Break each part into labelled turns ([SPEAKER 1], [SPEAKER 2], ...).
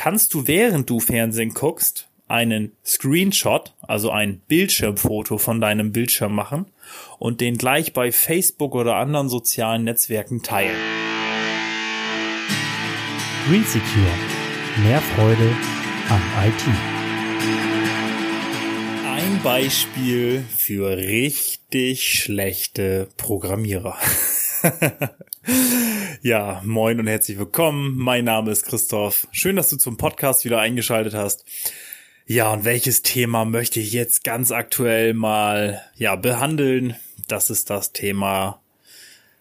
[SPEAKER 1] kannst du während du Fernsehen guckst einen Screenshot, also ein Bildschirmfoto von deinem Bildschirm machen und den gleich bei Facebook oder anderen sozialen Netzwerken teilen.
[SPEAKER 2] Green Secure. Mehr Freude am IT.
[SPEAKER 1] Ein Beispiel für richtig schlechte Programmierer. ja, moin und herzlich willkommen. Mein Name ist Christoph. Schön, dass du zum Podcast wieder eingeschaltet hast. Ja, und welches Thema möchte ich jetzt ganz aktuell mal ja behandeln? Das ist das Thema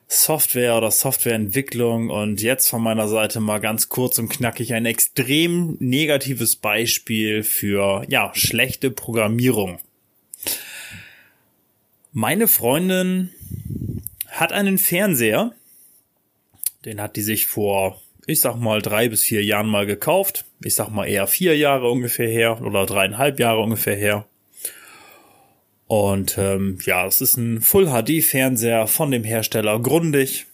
[SPEAKER 1] Software oder Softwareentwicklung und jetzt von meiner Seite mal ganz kurz und knackig ein extrem negatives Beispiel für ja, schlechte Programmierung. Meine Freundin hat einen Fernseher, den hat die sich vor ich sag mal, drei bis vier Jahren mal gekauft. Ich sag mal eher vier Jahre ungefähr her oder dreieinhalb Jahre ungefähr her. Und ähm, ja, es ist ein Full HD Fernseher von dem Hersteller Grundig.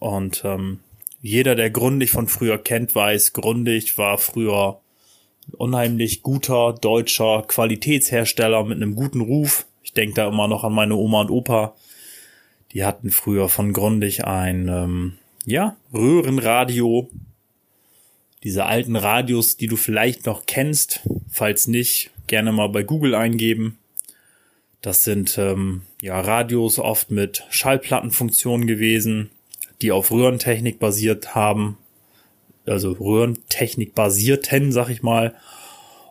[SPEAKER 1] Und ähm, jeder, der Grundig von früher kennt, weiß, Grundig war früher unheimlich guter deutscher Qualitätshersteller mit einem guten Ruf. Ich denke da immer noch an meine Oma und Opa. Die hatten früher von Grundig ein ähm, ja, Röhrenradio. Diese alten Radios, die du vielleicht noch kennst. Falls nicht, gerne mal bei Google eingeben. Das sind ähm, ja Radios oft mit Schallplattenfunktionen gewesen, die auf Röhrentechnik basiert haben. Also Röhrentechnik basierten, sag ich mal.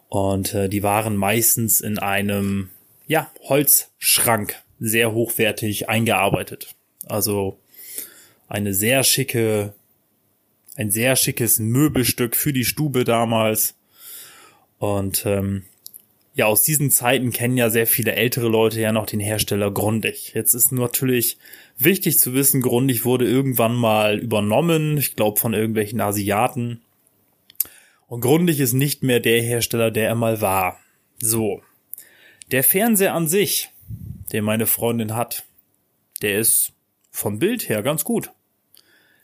[SPEAKER 1] Und äh, die waren meistens in einem ja, Holzschrank sehr hochwertig eingearbeitet. Also eine sehr schicke, ein sehr schickes Möbelstück für die Stube damals. Und ähm, ja, aus diesen Zeiten kennen ja sehr viele ältere Leute ja noch den Hersteller Grundig. Jetzt ist natürlich wichtig zu wissen, Grundig wurde irgendwann mal übernommen, ich glaube von irgendwelchen Asiaten. Und Grundig ist nicht mehr der Hersteller, der er mal war. So. Der Fernseher an sich, den meine Freundin hat, der ist vom Bild her ganz gut.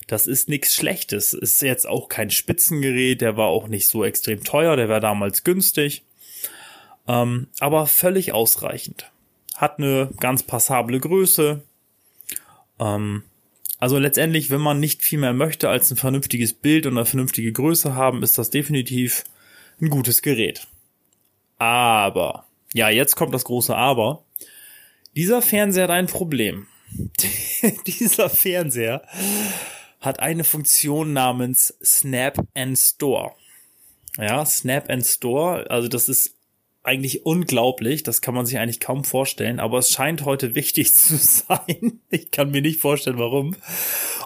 [SPEAKER 1] Das ist nichts Schlechtes. Ist jetzt auch kein Spitzengerät, der war auch nicht so extrem teuer, der war damals günstig. Ähm, aber völlig ausreichend. Hat eine ganz passable Größe. Ähm, also letztendlich, wenn man nicht viel mehr möchte als ein vernünftiges Bild und eine vernünftige Größe haben, ist das definitiv ein gutes Gerät. Aber, ja, jetzt kommt das große Aber. Dieser Fernseher hat ein Problem. dieser Fernseher hat eine Funktion namens Snap and Store. Ja, Snap and Store, also das ist eigentlich unglaublich, das kann man sich eigentlich kaum vorstellen, aber es scheint heute wichtig zu sein. Ich kann mir nicht vorstellen, warum.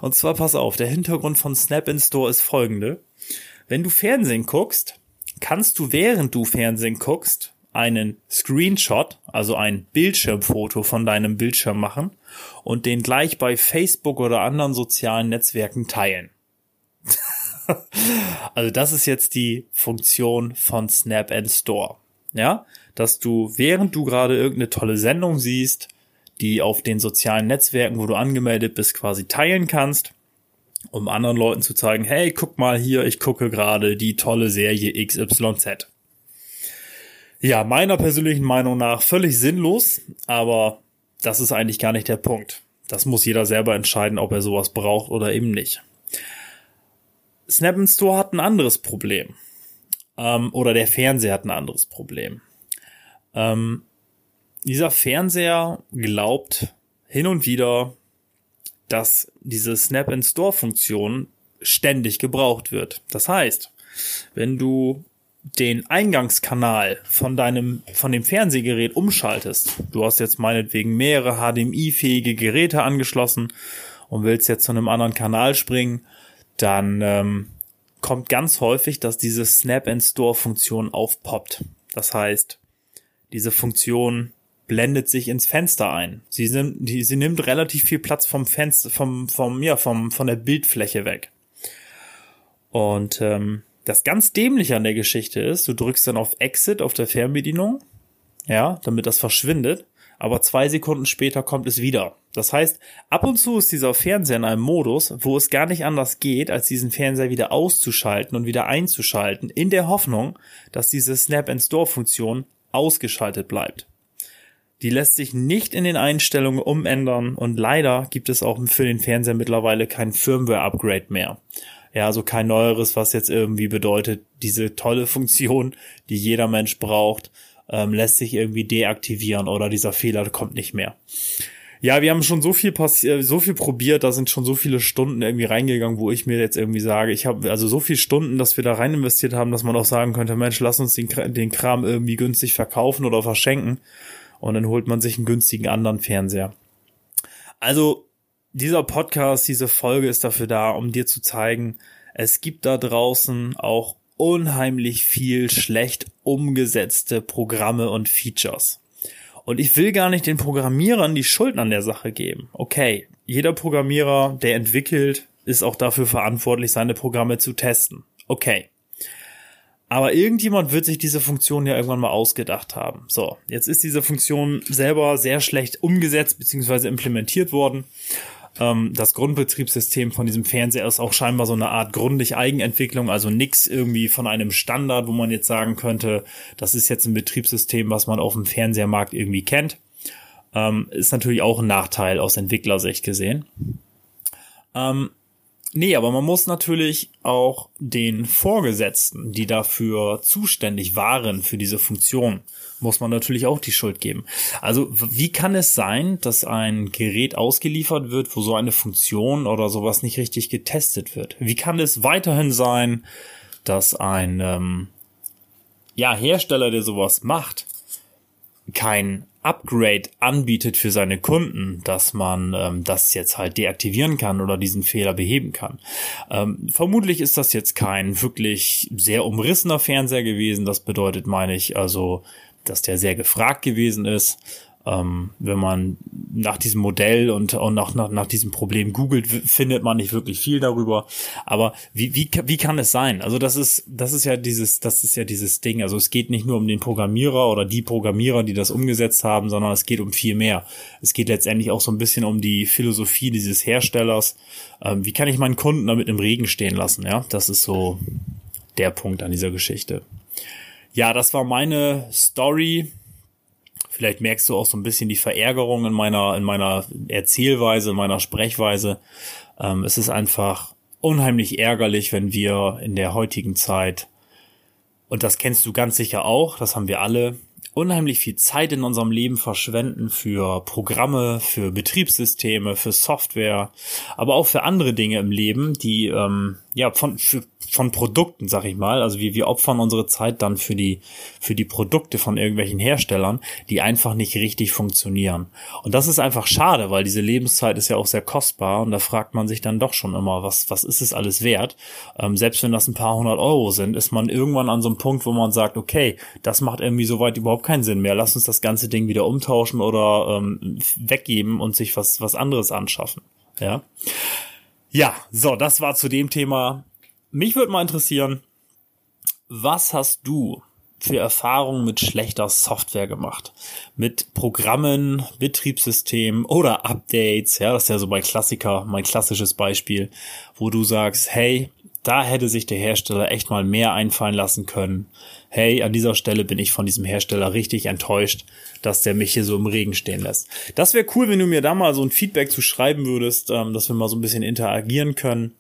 [SPEAKER 1] Und zwar pass auf, der Hintergrund von Snap and Store ist folgende. Wenn du Fernsehen guckst, kannst du während du Fernsehen guckst einen Screenshot, also ein Bildschirmfoto von deinem Bildschirm machen und den gleich bei Facebook oder anderen sozialen Netzwerken teilen. also das ist jetzt die Funktion von Snap and Store. Ja, dass du während du gerade irgendeine tolle Sendung siehst, die auf den sozialen Netzwerken, wo du angemeldet bist, quasi teilen kannst, um anderen Leuten zu zeigen, hey, guck mal hier, ich gucke gerade die tolle Serie XYZ. Ja, meiner persönlichen Meinung nach völlig sinnlos, aber das ist eigentlich gar nicht der Punkt. Das muss jeder selber entscheiden, ob er sowas braucht oder eben nicht. Snap Store hat ein anderes Problem. Ähm, oder der Fernseher hat ein anderes Problem. Ähm, dieser Fernseher glaubt hin und wieder, dass diese Snap Store Funktion ständig gebraucht wird. Das heißt, wenn du den Eingangskanal von deinem, von dem Fernsehgerät umschaltest, du hast jetzt meinetwegen mehrere HDMI-fähige Geräte angeschlossen und willst jetzt zu einem anderen Kanal springen, dann ähm, kommt ganz häufig, dass diese Snap and Store Funktion aufpoppt. Das heißt, diese Funktion blendet sich ins Fenster ein. Sie nimmt, die, sie nimmt relativ viel Platz vom Fenster, vom, vom, ja, vom, von der Bildfläche weg. Und ähm, das ganz dämliche an der Geschichte ist, du drückst dann auf Exit auf der Fernbedienung, ja, damit das verschwindet. aber zwei Sekunden später kommt es wieder. Das heißt, ab und zu ist dieser Fernseher in einem Modus, wo es gar nicht anders geht, als diesen Fernseher wieder auszuschalten und wieder einzuschalten, in der Hoffnung, dass diese Snap-and-Store-Funktion ausgeschaltet bleibt. Die lässt sich nicht in den Einstellungen umändern und leider gibt es auch für den Fernseher mittlerweile kein Firmware-Upgrade mehr. Ja, also kein neueres, was jetzt irgendwie bedeutet, diese tolle Funktion, die jeder Mensch braucht, ähm, lässt sich irgendwie deaktivieren oder dieser Fehler kommt nicht mehr. Ja, wir haben schon so viel passiert, so viel probiert, da sind schon so viele Stunden irgendwie reingegangen, wo ich mir jetzt irgendwie sage, ich habe also so viele Stunden, dass wir da rein investiert haben, dass man auch sagen könnte, Mensch, lass uns den, den Kram irgendwie günstig verkaufen oder verschenken und dann holt man sich einen günstigen anderen Fernseher. Also dieser Podcast, diese Folge ist dafür da, um dir zu zeigen, es gibt da draußen auch unheimlich viel schlecht umgesetzte Programme und Features. Und ich will gar nicht den Programmierern die Schuld an der Sache geben. Okay, jeder Programmierer, der entwickelt, ist auch dafür verantwortlich, seine Programme zu testen. Okay. Aber irgendjemand wird sich diese Funktion ja irgendwann mal ausgedacht haben. So, jetzt ist diese Funktion selber sehr schlecht umgesetzt bzw. implementiert worden. Ähm, das Grundbetriebssystem von diesem Fernseher ist auch scheinbar so eine Art grundig Eigenentwicklung, also nix irgendwie von einem Standard, wo man jetzt sagen könnte, das ist jetzt ein Betriebssystem, was man auf dem Fernsehermarkt irgendwie kennt. Ähm, ist natürlich auch ein Nachteil aus Entwicklersicht gesehen. Ähm, Nee, aber man muss natürlich auch den Vorgesetzten, die dafür zuständig waren für diese Funktion, muss man natürlich auch die Schuld geben. Also wie kann es sein, dass ein Gerät ausgeliefert wird, wo so eine Funktion oder sowas nicht richtig getestet wird? Wie kann es weiterhin sein, dass ein ähm, ja, Hersteller, der sowas macht, kein Upgrade anbietet für seine Kunden, dass man ähm, das jetzt halt deaktivieren kann oder diesen Fehler beheben kann. Ähm, vermutlich ist das jetzt kein wirklich sehr umrissener Fernseher gewesen. Das bedeutet, meine ich, also, dass der sehr gefragt gewesen ist. Ähm, wenn man nach diesem Modell und, und nach, nach, nach diesem Problem googelt, findet man nicht wirklich viel darüber. Aber wie, wie, wie kann es sein? Also das ist, das ist ja dieses, das ist ja dieses Ding. Also es geht nicht nur um den Programmierer oder die Programmierer, die das umgesetzt haben, sondern es geht um viel mehr. Es geht letztendlich auch so ein bisschen um die Philosophie dieses Herstellers. Ähm, wie kann ich meinen Kunden damit im Regen stehen lassen? Ja, das ist so der Punkt an dieser Geschichte. Ja, das war meine Story Vielleicht merkst du auch so ein bisschen die Verärgerung in meiner, in meiner Erzählweise, in meiner Sprechweise. Ähm, es ist einfach unheimlich ärgerlich, wenn wir in der heutigen Zeit, und das kennst du ganz sicher auch, das haben wir alle, unheimlich viel Zeit in unserem Leben verschwenden für Programme, für Betriebssysteme, für Software, aber auch für andere Dinge im Leben, die ähm, ja von für von Produkten, sag ich mal. Also wir, wir opfern unsere Zeit dann für die, für die Produkte von irgendwelchen Herstellern, die einfach nicht richtig funktionieren. Und das ist einfach schade, weil diese Lebenszeit ist ja auch sehr kostbar und da fragt man sich dann doch schon immer, was, was ist es alles wert? Ähm, selbst wenn das ein paar hundert Euro sind, ist man irgendwann an so einem Punkt, wo man sagt, okay, das macht irgendwie soweit überhaupt keinen Sinn mehr. Lass uns das ganze Ding wieder umtauschen oder ähm, weggeben und sich was, was anderes anschaffen. Ja. Ja, so, das war zu dem Thema mich würde mal interessieren, was hast du für Erfahrungen mit schlechter Software gemacht? Mit Programmen, Betriebssystemen oder Updates? Ja, das ist ja so mein Klassiker, mein klassisches Beispiel, wo du sagst, hey, da hätte sich der Hersteller echt mal mehr einfallen lassen können. Hey, an dieser Stelle bin ich von diesem Hersteller richtig enttäuscht, dass der mich hier so im Regen stehen lässt. Das wäre cool, wenn du mir da mal so ein Feedback zu schreiben würdest, ähm, dass wir mal so ein bisschen interagieren können.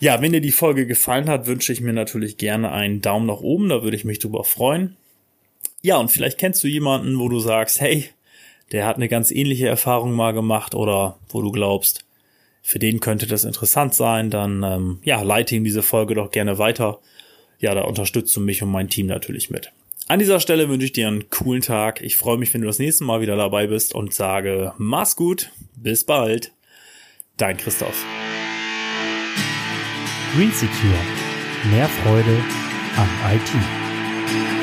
[SPEAKER 1] Ja, wenn dir die Folge gefallen hat, wünsche ich mir natürlich gerne einen Daumen nach oben, da würde ich mich drüber freuen. Ja, und vielleicht kennst du jemanden, wo du sagst, hey, der hat eine ganz ähnliche Erfahrung mal gemacht oder wo du glaubst, für den könnte das interessant sein, dann ähm, ja, leite ihm diese Folge doch gerne weiter. Ja, da unterstützt du mich und mein Team natürlich mit. An dieser Stelle wünsche ich dir einen coolen Tag. Ich freue mich, wenn du das nächste Mal wieder dabei bist und sage, mach's gut, bis bald. Dein Christoph.
[SPEAKER 2] Green Secure. Mehr Freude am IT.